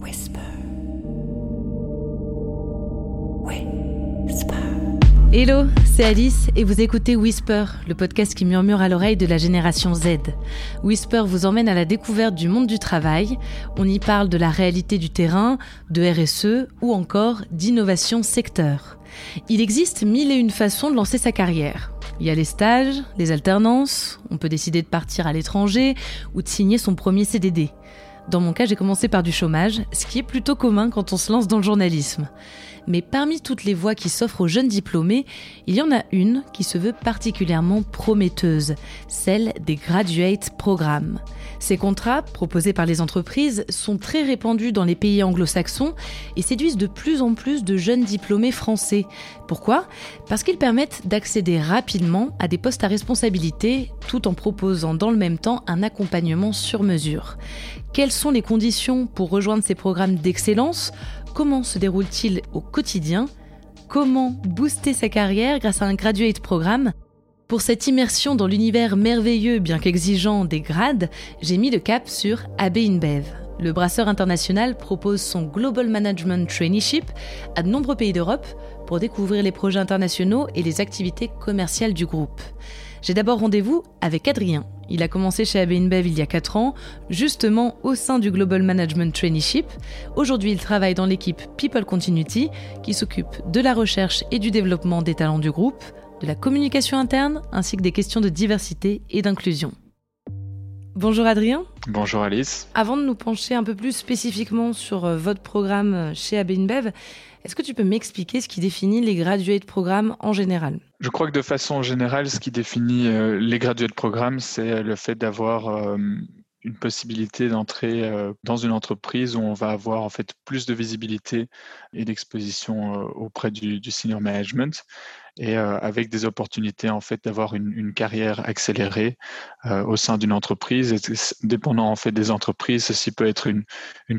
Whisper. Hello, c'est Alice et vous écoutez Whisper, le podcast qui murmure à l'oreille de la génération Z. Whisper vous emmène à la découverte du monde du travail. On y parle de la réalité du terrain, de RSE ou encore d'innovation secteur. Il existe mille et une façons de lancer sa carrière. Il y a les stages, les alternances, on peut décider de partir à l'étranger ou de signer son premier CDD. Dans mon cas, j'ai commencé par du chômage, ce qui est plutôt commun quand on se lance dans le journalisme. Mais parmi toutes les voies qui s'offrent aux jeunes diplômés, il y en a une qui se veut particulièrement prometteuse, celle des graduate programmes. Ces contrats, proposés par les entreprises, sont très répandus dans les pays anglo-saxons et séduisent de plus en plus de jeunes diplômés français. Pourquoi? Parce qu'ils permettent d'accéder rapidement à des postes à responsabilité tout en proposant dans le même temps un accompagnement sur mesure. Quelles sont les conditions pour rejoindre ces programmes d'excellence? Comment se déroule-t-il au quotidien? Comment booster sa carrière grâce à un graduate programme? Pour cette immersion dans l'univers merveilleux bien qu'exigeant des grades, j'ai mis le cap sur AB InBev. Le brasseur international propose son Global Management Traineeship à de nombreux pays d'Europe pour découvrir les projets internationaux et les activités commerciales du groupe. J'ai d'abord rendez-vous avec Adrien. Il a commencé chez AB InBev il y a 4 ans, justement au sein du Global Management Traineeship. Aujourd'hui, il travaille dans l'équipe People Continuity qui s'occupe de la recherche et du développement des talents du groupe, de la communication interne ainsi que des questions de diversité et d'inclusion. Bonjour Adrien. Bonjour Alice. Avant de nous pencher un peu plus spécifiquement sur euh, votre programme euh, chez AB InBev, est-ce que tu peux m'expliquer ce qui définit les graduate programmes en général? Je crois que de façon générale, ce qui définit euh, les graduate programmes, c'est le fait d'avoir une possibilité d'entrer dans une entreprise où on va avoir en fait plus de visibilité et d'exposition auprès du, senior management et avec des opportunités en fait d'avoir une, carrière accélérée au sein d'une entreprise. Et dépendant en fait des entreprises, ceci peut être une,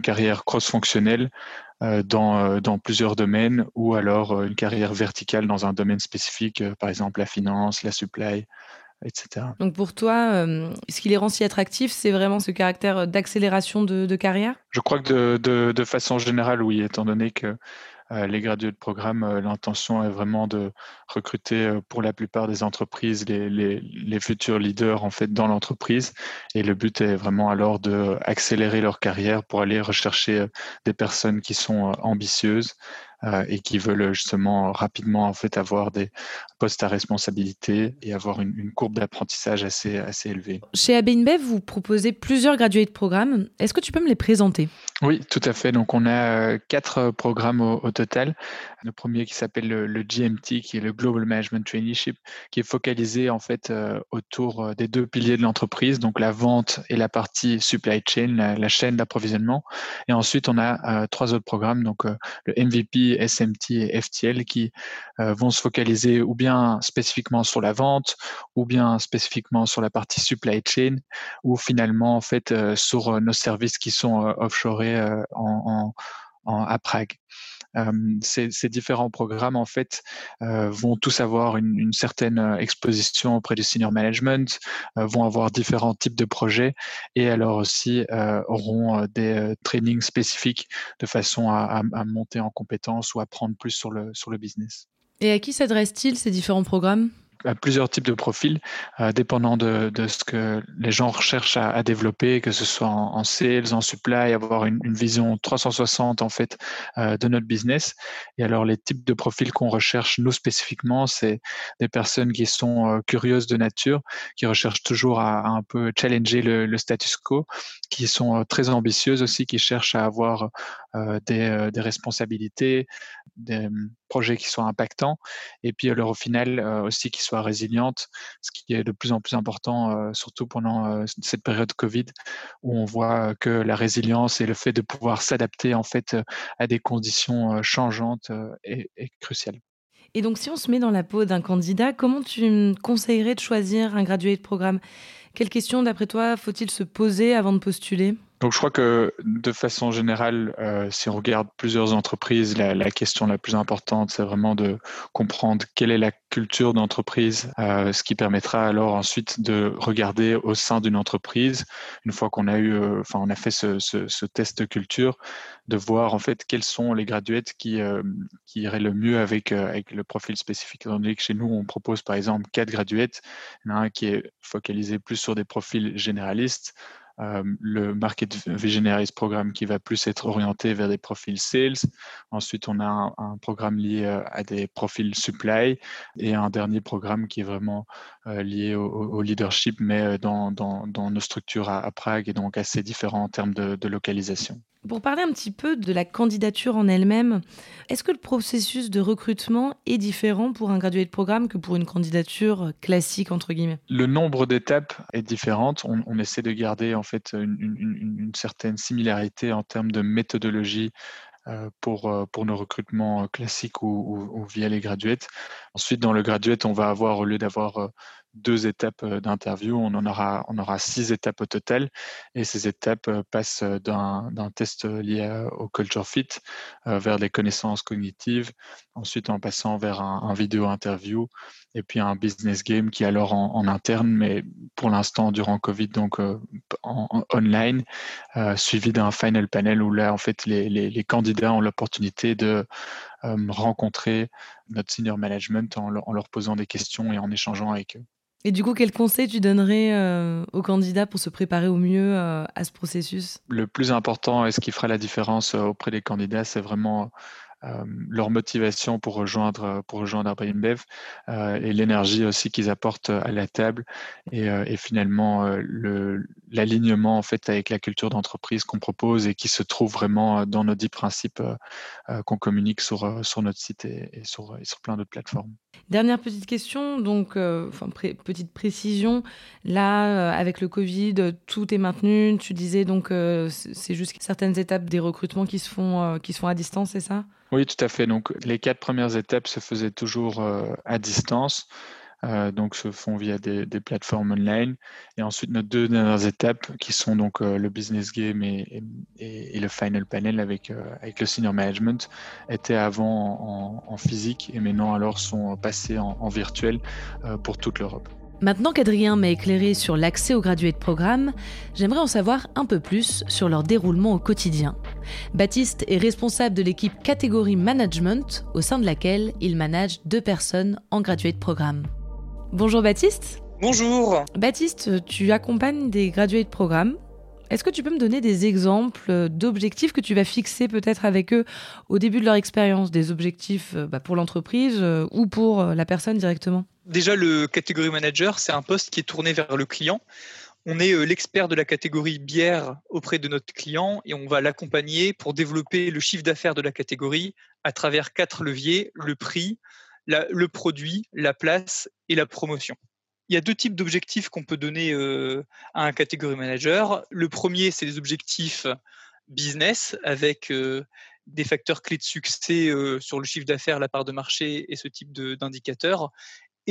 carrière cross-fonctionnelle dans plusieurs domaines ou alors une carrière verticale dans un domaine spécifique, par exemple la finance, la supply, etc. Donc pour toi, euh, ce qui les rend si attractifs, c'est vraiment ce caractère d'accélération de, de, carrière? Je crois que de, de, de, façon générale, oui, étant donné que euh, les gradués de programme, euh, l'intention est vraiment de recruter euh, pour la plupart des entreprises les, les, les futurs leaders en fait dans l'entreprise. Et le but est vraiment alors de accélérer leur carrière pour aller rechercher des personnes qui sont ambitieuses euh, et qui veulent justement rapidement en fait avoir des postes à responsabilité et avoir une, une courbe d'apprentissage assez, assez élevée. Chez AB InBev, vous proposez plusieurs graduate programmes. Est-ce que tu peux me les présenter? Oui, tout à fait. Donc on a quatre programmes au, au total. Le premier qui s'appelle le, le, GMT, qui est le Global Management Traineeship, qui est focalisé en fait euh, autour des deux piliers de l'entreprise, donc la vente et la partie supply chain, la, la chaîne d'approvisionnement. Et ensuite on a euh, trois autres programmes, donc euh, le MVP SMT et FTL qui euh, vont se focaliser ou bien spécifiquement sur la vente ou bien spécifiquement sur la partie supply chain ou finalement en fait euh, sur euh, nos services qui sont euh, offshorés en, en, à Prague. Ces, différents programmes en fait vont tous avoir une, certaine exposition auprès du senior management, vont avoir différents types de projets et alors aussi auront des trainings spécifiques de façon à, à, à, monter en compétences ou apprendre plus sur le, sur le business. Et à qui s'adressent-ils ces différents programmes? À plusieurs types de profils, euh, dépendant de, de, ce que les gens recherchent à, développer, que ce soit en, en, sales, en supply, avoir une, vision 360 en fait euh, de notre business. Et alors les types de profils qu'on recherche nous spécifiquement, c'est des personnes qui sont euh, curieuses de nature, qui recherchent toujours à, un peu challenger le, le, status quo, qui sont très ambitieuses aussi, qui cherchent à avoir des, des, responsabilités, des projets qui soient impactants, et puis alors au final aussi qui soit résiliente, ce qui est de plus en plus important, euh, surtout pendant euh, cette période Covid, où on voit que la résilience et le fait de pouvoir s'adapter en fait à des conditions changeantes est, est crucial. Et donc, si on se met dans la peau d'un candidat, comment tu conseillerais de choisir un gradué de programme? Quelles questions, d'après toi, faut-il se poser avant de postuler? Donc je crois que de façon générale, euh, si on regarde plusieurs entreprises, la, question la plus importante, c'est vraiment de comprendre quelle est la culture d'entreprise, euh, ce qui permettra alors ensuite de regarder au sein d'une entreprise, une fois qu'on a eu, euh, enfin on a fait ce, ce, test de culture, de voir en fait quels sont les graduates qui, qui iraient le mieux avec, avec le profil spécifique. Donné chez nous, on propose par exemple quatre graduates, un qui est focalisé plus sur des profils généralistes, euh, le Market Visionaries programme qui va plus être orienté vers des profils sales. Ensuite, on a un, programme lié euh, à des profils supply et un dernier programme qui est vraiment euh, lié au, leadership, mais dans, nos structures à, Prague et donc assez différent en termes de localisation. Pour parler un petit peu de la candidature en elle-même, est-ce que le processus de recrutement est différent pour un gradué de programme que pour une candidature classique entre guillemets? Le nombre d'étapes est différent. On, essaie de garder en fait une, certaine similarité en termes de méthodologie euh, pour, euh, pour nos recrutements classiques ou, ou, via les graduates. Ensuite, dans le graduate, on va avoir, au lieu d'avoir euh, deux étapes euh, d'interview. On en aura, on aura six étapes au total. Et ces étapes euh, passent euh, d'un test lié au culture fit vers des connaissances cognitives, ensuite en passant vers un, vidéo interview et puis un business game qui est alors en, interne, mais pour l'instant durant Covid, donc en, online, suivi d'un final panel où là, en fait, les, candidats ont l'opportunité de rencontrer notre senior management en en leur posant des questions et en échangeant avec eux. Et du coup, quel conseil tu donnerais euh, aux candidats pour se préparer au mieux euh, à ce processus? Le plus important et ce qui fera la différence euh, auprès des candidats, c'est vraiment leur motivation pour rejoindre pour rejoindre et l'énergie aussi qu'ils apportent à la table et, finalement l'alignement en fait avec la culture d'entreprise qu'on propose et qui se trouve vraiment dans nos dix principes qu'on communique sur sur notre site et sur et sur plein d'autres plateformes. Dernière petite question, donc enfin, petite précision. Là, avec le Covid, tout est maintenu. Tu disais donc c'est juste certaines étapes des recrutements qui se font qui se à distance, c'est ça? Oui, tout à fait. Donc, les quatre premières étapes se faisaient toujours euh, à distance, euh, donc se font via des, plateformes online. Et ensuite, nos deux dernières étapes, qui sont donc euh, le business game et, le final panel avec, avec le senior management, étaient avant en, physique et maintenant alors sont passées en, en virtuel pour toute l'Europe. Maintenant qu'Adrien m'a éclairé sur l'accès aux gradués de programme, j'aimerais en savoir un peu plus sur leur déroulement au quotidien. Baptiste est responsable de l'équipe catégorie management, au sein de laquelle il manage deux personnes en gradué de programme. Bonjour Baptiste. Bonjour. Baptiste, tu accompagnes des gradués de programme. Est-ce que tu peux me donner des exemples d'objectifs que tu vas fixer peut-être avec eux au début de leur expérience, des objectifs euh, bah, pour l'entreprise euh, ou pour euh, la personne directement? Déjà, le catégorie manager, c'est un poste qui est tourné vers le client. On est l'expert de la catégorie bière auprès de notre client et on va l'accompagner pour développer le chiffre d'affaires de la catégorie à travers quatre leviers, le prix, le produit, la place et la promotion. Il y a deux types d'objectifs qu'on peut donner euh, à un catégorie manager. Le premier, c'est les objectifs business avec euh, des facteurs clés de succès sur le chiffre d'affaires, la part de marché et ce type d'indicateurs.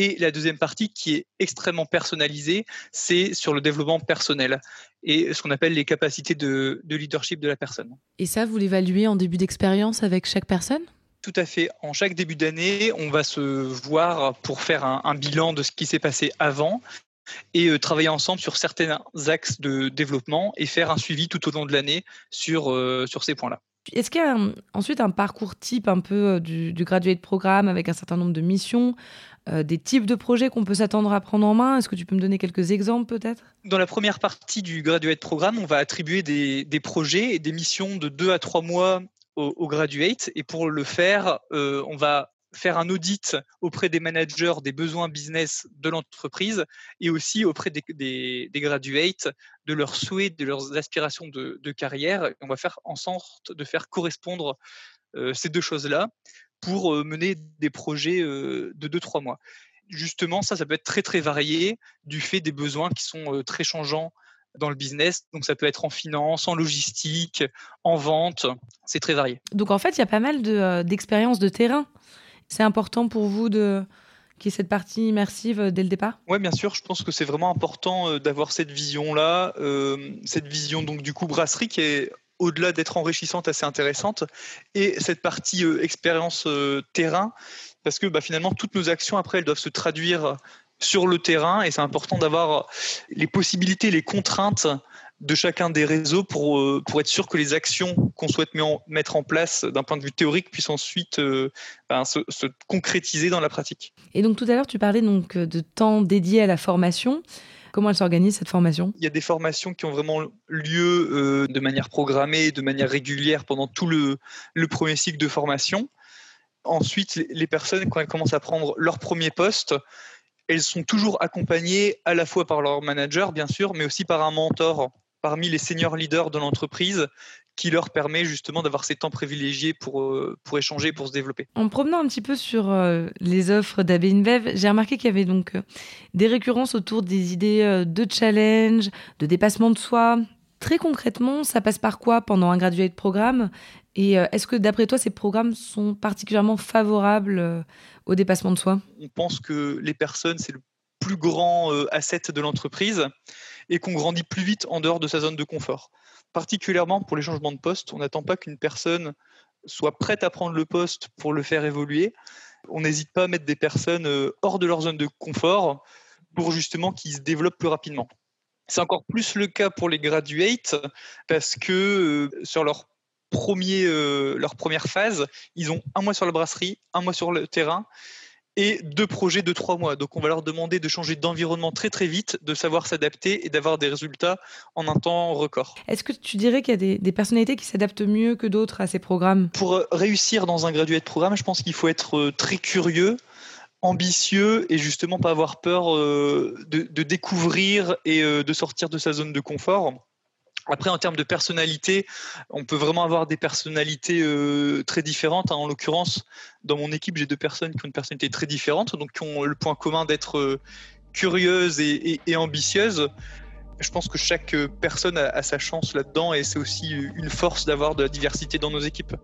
Et la deuxième partie qui est extrêmement personnalisée, c'est sur le développement personnel et ce qu'on appelle les capacités de, leadership de la personne. Et ça, vous l'évaluez en début d'expérience avec chaque personne? Tout à fait. En chaque début d'année, on va se voir pour faire un, bilan de ce qui s'est passé avant et euh, travailler ensemble sur certains axes de développement et faire un suivi tout au long de l'année sur, euh, sur ces points-là. Est-ce qu'il y a ensuite un parcours type un peu euh, du, du gradué de programme avec un certain nombre de missions euh, des types de projets qu'on peut s'attendre à prendre en main? Est-ce que tu peux me donner quelques exemples peut-être? Dans la première partie du Graduate Programme, on va attribuer des, projets et des missions de deux à trois mois aux, graduates. Et pour le faire, euh, on va faire un audit auprès des managers des besoins business de l'entreprise et aussi auprès des, graduates de leurs souhaits, de leurs aspirations de, carrière. on va faire en sorte de faire correspondre euh, ces deux choses-là pour mener des projets de 2-3 mois. Justement, ça, ça peut être très très varié du fait des besoins qui sont très changeants dans le business. Donc ça peut être en finance, en logistique, en vente, c'est très varié. Donc en fait, il y a pas mal d'expériences de, terrain. C'est important pour vous de qui est cette partie immersive dès le départ? Oui, bien sûr. Je pense que c'est vraiment important d'avoir cette vision-là, cette vision donc du coup brasserie qui est au-delà d'être enrichissante, assez intéressante, et cette partie expérience terrain, parce que bah, finalement toutes nos actions après elles doivent se traduire sur le terrain, et c'est important d'avoir les possibilités, les contraintes de chacun des réseaux pour, euh, pour être sûr que les actions qu'on souhaite mettre en place d'un point de vue théorique puissent ensuite euh, ben, se, concrétiser dans la pratique. Et donc tout à l'heure, tu parlais donc de temps dédié à la formation. Comment elle s'organise cette formation? Il y a des formations qui ont vraiment lieu euh, de manière programmée, de manière régulière pendant tout le, le premier cycle de formation. Ensuite, les personnes, quand elles commencent à prendre leur premier poste, elles sont toujours accompagnées à la fois par leur manager, bien sûr, mais aussi par un mentor parmi les seniors leaders de l'entreprise qui leur permet justement d'avoir ces temps privilégiés pour, euh, échanger, pour se développer. En promenant un petit peu sur euh, les offres d'AB InBev, j'ai remarqué qu'il y avait donc euh, des récurrences autour des idées de challenge, de dépassement de soi. Très concrètement, ça passe par quoi pendant un graduate programme? Et est-ce que d'après toi, ces programmes sont particulièrement favorables dépassement de soi? On pense que les personnes, c'est le plus grand asset de l'entreprise et qu'on grandit plus vite en dehors de sa zone de confort. Particulièrement pour les changements de poste, on n'attend pas qu'une personne soit prête à prendre le poste pour le faire évoluer. On n'hésite pas à mettre des personnes euh, hors de leur zone de confort pour justement qu'ils se développent plus rapidement. C'est encore plus le cas pour les graduates parce que euh, sur leur, premier, euh, leur première phase, ils ont un mois sur la brasserie, un mois sur le terrain et deux projets de trois mois. Donc on va leur demander de changer d'environnement très très vite, de savoir s'adapter et d'avoir des résultats en un temps record. Est-ce que tu dirais qu'il y a des, personnalités qui s'adaptent mieux que d'autres à ces programmes? Pour réussir dans un graduate programme, je pense qu'il faut être euh, très curieux ambitieux et justement pas avoir peur euh, de, de découvrir et euh, de sortir de sa zone de confort. Après, en termes de personnalité, on peut vraiment avoir des personnalités euh, très différentes. Hein. En l'occurrence, dans mon équipe, j'ai deux personnes qui ont une personnalité très différente, donc qui ont le point commun d'être euh, curieuses et, ambitieuses. Je pense que chaque personne a sa chance là-dedans et c'est aussi une force d'avoir de la diversité dans nos équipes.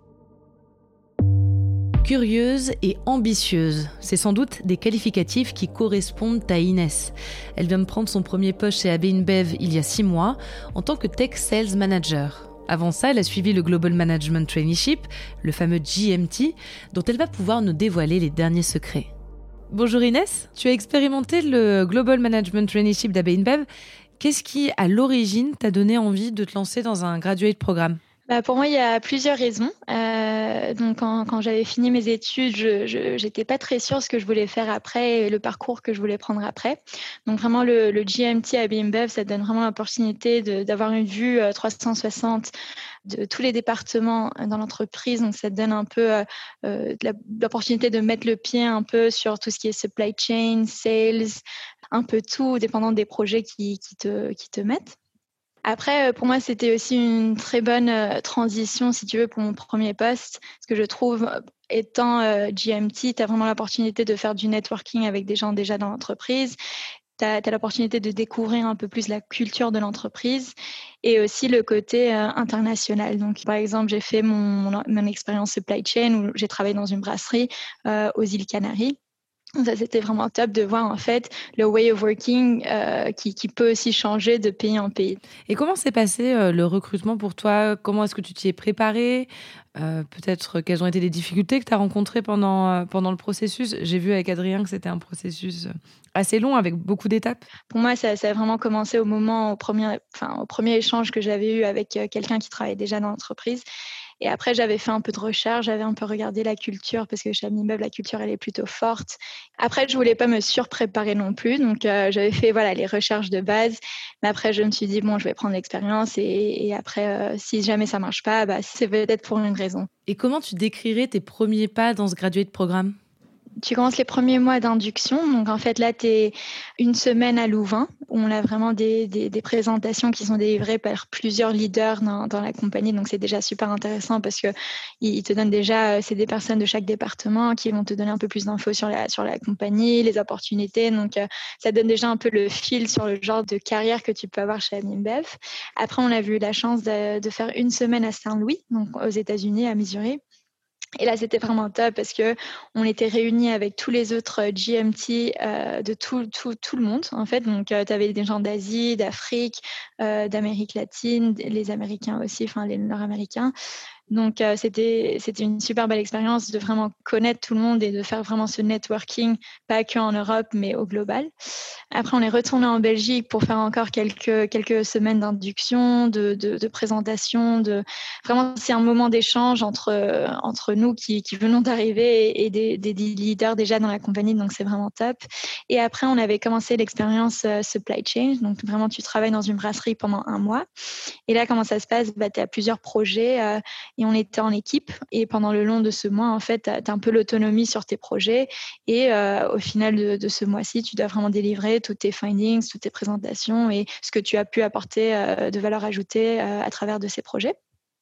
Curieuse et ambitieuse, c'est sans doute des qualificatifs qui correspondent à Inès. Elle vient de prendre son premier poste chez AB InBev il y a six mois en tant que Tech Sales Manager. Avant ça, elle a suivi le Global Management Traineeship, le fameux GMT, dont elle va pouvoir nous dévoiler les derniers secrets. Bonjour Inès, tu as expérimenté le Global Management Traineeship d'AB InBev. Qu'est-ce qui, à l'origine, t'a donné envie de te lancer dans un graduate programme? Bah, pour moi, il y a plusieurs raisons. Euh, donc, quand, quand j'avais fini mes études, je n'étais pas très sûre ce que je voulais faire après et le parcours que je voulais prendre après. Donc, vraiment, le, le GMT à BIMBEV, ça donne vraiment l'opportunité d'avoir une vue 360 euh, de tous les départements dans l'entreprise. Donc, ça donne un peu euh, euh l'opportunité de mettre le pied un peu sur tout ce qui est supply chain, sales, un peu tout, dépendant des projets qui, qui, te, qui te mettent. Après, euh, pour moi, c'était aussi une très bonne euh, transition, si tu veux, pour mon premier poste. Parce que je trouve, euh, étant GMT, tu as vraiment l'opportunité de faire du networking avec des gens déjà dans l'entreprise. Tu as, l'opportunité de découvrir un peu plus la culture de l'entreprise et aussi le côté international. Donc, par exemple, j'ai fait mon, mon, expérience supply chain où j'ai travaillé dans une brasserie aux îles Canaries. Ça, c'était vraiment top de voir en fait le way of working euh, qui, qui, peut aussi changer de pays en pays. Et comment s'est passé euh, le recrutement pour toi? Comment est-ce que tu t'y es préparé euh, Peut-être quelles ont été les difficultés que tu as rencontrées pendant, pendant le processus? J'ai vu avec Adrien que c'était un processus assez long avec beaucoup d'étapes. Pour moi, ça, ça, a vraiment commencé au moment, au premier, enfin, au premier échange que j'avais eu avec quelqu'un qui travaillait déjà dans l'entreprise et après, j'avais fait un peu de recherche, j'avais un peu regardé la culture parce que chez Amimeub, la culture, elle est plutôt forte. Après, je voulais pas me surpréparer non plus. Donc, euh, j'avais fait voilà, les recherches de base. Mais après, je me suis dit, bon, je vais prendre l'expérience. Et, après, euh, si jamais ça marche pas, bah, c'est peut-être pour une raison. Et comment tu décrirais tes premiers pas dans ce graduate programme? Tu commences les premiers mois d'induction. Donc, en fait, là, tu es une semaine à Louvain, où on a vraiment des, des, présentations qui sont délivrées par plusieurs leaders dans, dans la compagnie. Donc, c'est déjà super intéressant parce que ils te donnent déjà, euh, c'est des personnes de chaque département qui vont te donner un peu plus d'infos sur la, sur la compagnie, les opportunités. Donc, euh, ça donne déjà un peu le fil sur le genre de carrière que tu peux avoir chez Adminbev. Après, on a eu la chance de, de faire une semaine à Saint-Louis, donc aux États-Unis, à Missouri Et là, c'était vraiment top parce que on était réunis avec tous les autres euh, GMT euh, de tout, le monde, en fait. Donc, euh, tu avais des gens d'Asie, d'Afrique, d'Amérique latine, les Américains aussi, enfin les Nord-Américains. Donc, euh, c'était, une super belle expérience de vraiment connaître tout le monde et de faire vraiment ce networking, pas que en Europe, mais au global. Après, on est retourné en Belgique pour faire encore quelques, quelques semaines d'induction, de, de, de, présentation. De... Vraiment, c'est un moment d'échange entre, entre nous qui, qui venons d'arriver et, des, des, leaders déjà dans la compagnie. Donc, c'est vraiment top. Et après, on avait commencé l'expérience euh, supply chain. Donc, vraiment, tu travailles dans une brasserie pendant un mois. Et là, comment ça se passe? Bah, Tu as plusieurs projets. Euh, et on était en équipe. Et pendant le long de ce mois, en fait, tu as, un peu l'autonomie sur tes projets. Et euh, au final de, ce mois-ci, tu dois vraiment délivrer tous tes findings, toutes tes présentations et ce que tu as pu apporter euh, de valeur ajoutée euh, à travers de ces projets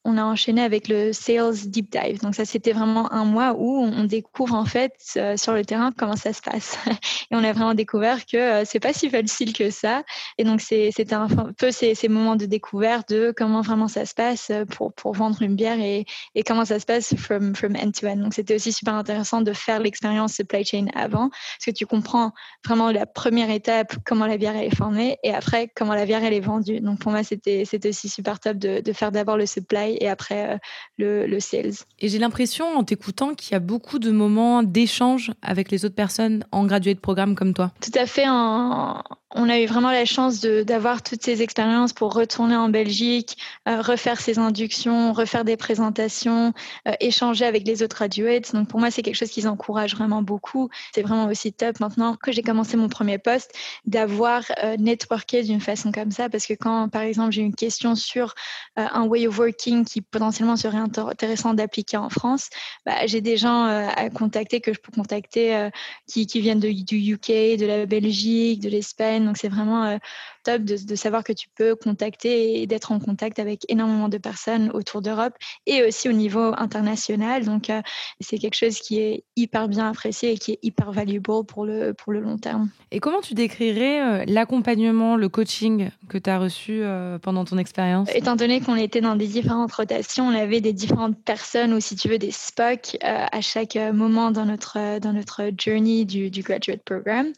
on a enchaîné avec le Sales Deep Dive. Donc ça, c'était vraiment un mois où on découvre en fait euh, sur le terrain comment ça se passe. Et on a vraiment découvert que euh, c'est pas si facile que ça. Et donc c'était un peu ces, moments de découverte de comment vraiment ça se passe euh, pour, pour vendre une bière et, comment ça se passe from, from end to end. Donc c'était aussi super intéressant de faire l'expérience supply chain avant, parce que tu comprends vraiment la première étape, comment la bière est formée, et après comment la bière elle est vendue. Donc pour moi, c'était aussi super top de faire d'abord le supply et après euh, le, le, sales. Et j'ai l'impression en t'écoutant qu'il y a beaucoup de moments d'échange avec les autres personnes en graduate programme comme toi. Tout à fait. En, on a eu vraiment la chance d'avoir toutes ces expériences pour retourner en Belgique, euh, refaire ces inductions, refaire des présentations, euh, échanger avec les autres graduates. Donc pour moi, c'est quelque chose qui encourage vraiment beaucoup. C'est vraiment aussi top maintenant que j'ai commencé mon premier poste d'avoir euh, networké d'une façon comme ça parce que quand, par exemple, j'ai une question sur un way of working qui potentiellement serait intéressant d'appliquer en France, bah, j'ai des gens à contacter que je peux contacter qui, viennent du UK, de la Belgique, de l'Espagne donc c'est vraiment euh, top de, savoir que tu peux contacter et d'être en contact avec énormément de personnes autour d'Europe et aussi au niveau international. Donc euh, c'est quelque chose qui est hyper bien apprécié et qui est hyper valuable pour le, pour le long terme. Et comment tu décrirais euh, l'accompagnement, le coaching que tu as reçu pendant ton expérience? Étant donné qu'on était dans des différentes rotations, on avait des différentes personnes ou si tu veux des SPOC à chaque moment dans notre, dans notre journey du, du graduate program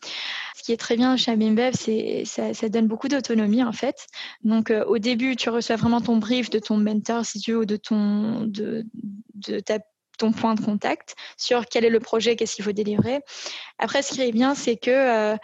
qui est très bien chez Abimbev, c'est ça, ça, donne beaucoup d'autonomie en fait. Donc euh, au début, tu reçois vraiment ton brief de ton mentor, si tu veux, ou de ton de, de ton point de contact sur quel est le projet, qu'est-ce qu'il faut délivrer. Après, ce qui est bien, c'est que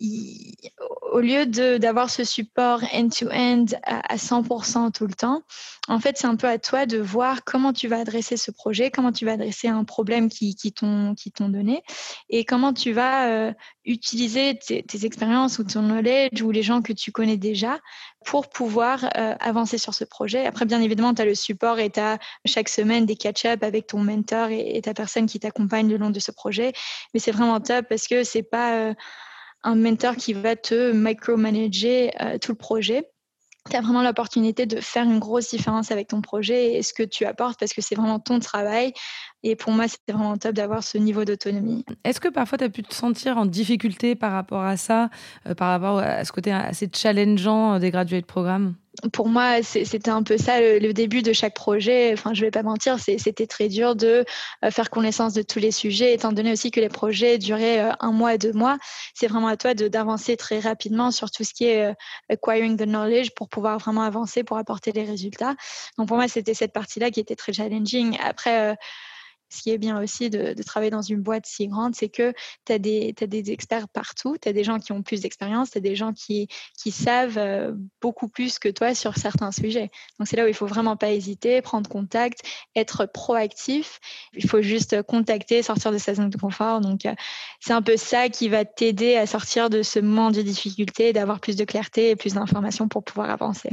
au lieu d'avoir ce support end-to-end à, 100% tout le temps, en fait, c'est un peu à toi de voir comment tu vas adresser ce projet, comment tu vas adresser un problème qui, qui t'ont donné et comment tu vas euh, utiliser tes, expériences ou ton knowledge ou les gens que tu connais déjà pour pouvoir euh, avancer sur ce projet. Après, bien évidemment, tu as le support et tu as chaque semaine des catch-up avec ton mentor et, ta personne qui t'accompagne le long de ce projet. Mais c'est vraiment top parce que c'est pas... Euh, un mentor qui va te micromanager euh, tout le projet. Tu as vraiment l'opportunité de faire une grosse différence avec ton projet et ce que tu apportes parce que c'est vraiment ton travail. Et pour moi, c'était vraiment top d'avoir ce niveau d'autonomie. Est-ce que parfois tu as pu te sentir en difficulté par rapport à ça, euh, par rapport à ce côté assez challengeant euh, des graduate programmes pour moi, c'était un peu ça le, début de chaque projet. Enfin, je vais pas mentir, c'était très dur de euh, faire connaissance de tous les sujets, étant donné aussi que les projets duraient euh, un mois, deux mois. C'est vraiment à toi d'avancer très rapidement sur tout ce qui est euh, acquiring the knowledge pour pouvoir vraiment avancer, pour apporter les résultats. Donc pour moi, c'était cette partie-là qui était très challenging. Après, ce qui est bien aussi de, travailler dans une boîte si grande, c'est que tu as, des experts partout, tu as des gens qui ont plus d'expérience, tu as des gens qui, qui savent euh, beaucoup plus que toi sur certains sujets. Donc c'est là où il faut vraiment pas hésiter, prendre contact, être proactif. Il faut juste contacter, sortir de sa zone de confort. Donc euh, c'est un peu ça qui va t'aider à sortir de ce moment de difficulté, d'avoir plus de clarté et plus d'informations pour pouvoir avancer.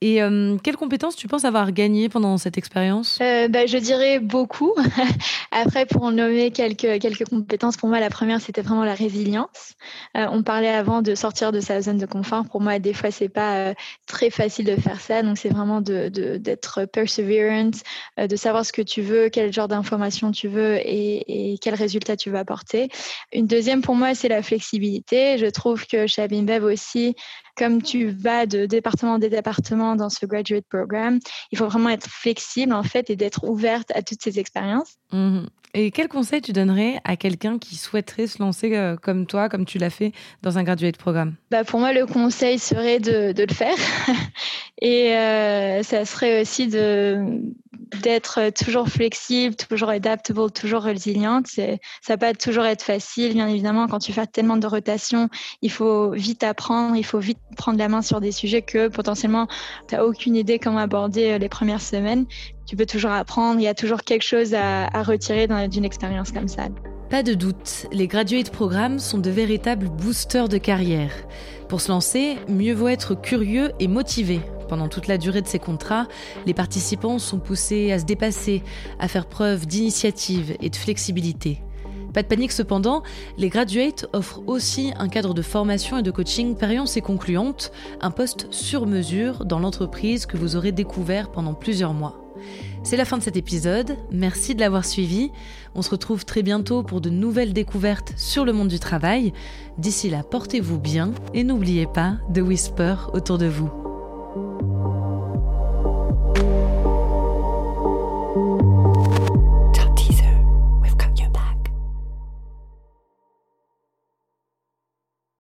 Et euh, quelles compétences tu penses avoir gagné pendant cette expérience? Euh, bah, Je dirais beaucoup. Après, pour nommer quelques, compétences, pour moi, la première, c'était vraiment la résilience. Euh, on parlait avant de sortir de sa zone de confort. Pour moi, des fois, c'est pas très facile de faire ça. Donc, c'est vraiment d'être de, d'être perseverant, de savoir ce que tu veux, quel genre d'informations tu veux et, et quel résultat tu veux apporter. Une deuxième, pour moi, c'est la flexibilité. Je trouve que chez Abimbev aussi, comme tu vas de département en département dans ce graduate program, il faut vraiment être flexible en fait et d'être ouverte à toutes ces expériences. Mhm. Et quel conseil tu donnerais à quelqu'un qui souhaiterait se lancer euh, comme toi, comme tu l'as fait dans un graduate programme? Bah Pour moi, le conseil serait de, le faire. Et euh, ça serait aussi de d'être toujours flexible, toujours adaptable, toujours résiliente. Ça va pas toujours être facile, bien évidemment. Quand tu fais tellement de rotation, il faut vite apprendre, il faut vite prendre la main sur des sujets que potentiellement tu n'as aucune idée comment aborder euh, les premières semaines. Tu peux toujours apprendre, il y a toujours quelque chose à, retirer d'une expérience comme ça. Pas de doute, les graduate programmes sont de véritables boosters de carrière. Pour se lancer, mieux vaut être curieux et motivé pendant toute la durée de ces contrats, les participants sont poussés à se dépasser, à faire preuve d'initiative et de flexibilité. Pas de panique cependant, les graduates offrent aussi un cadre de formation et de coaching périence et concluante, un poste sur mesure dans l'entreprise que vous aurez découvert pendant plusieurs mois. C'est la fin de cet épisode, merci de l'avoir suivi. On se retrouve très bientôt pour de nouvelles découvertes sur le monde du travail. D'ici là, portez-vous bien et n'oubliez pas de whisper autour de vous.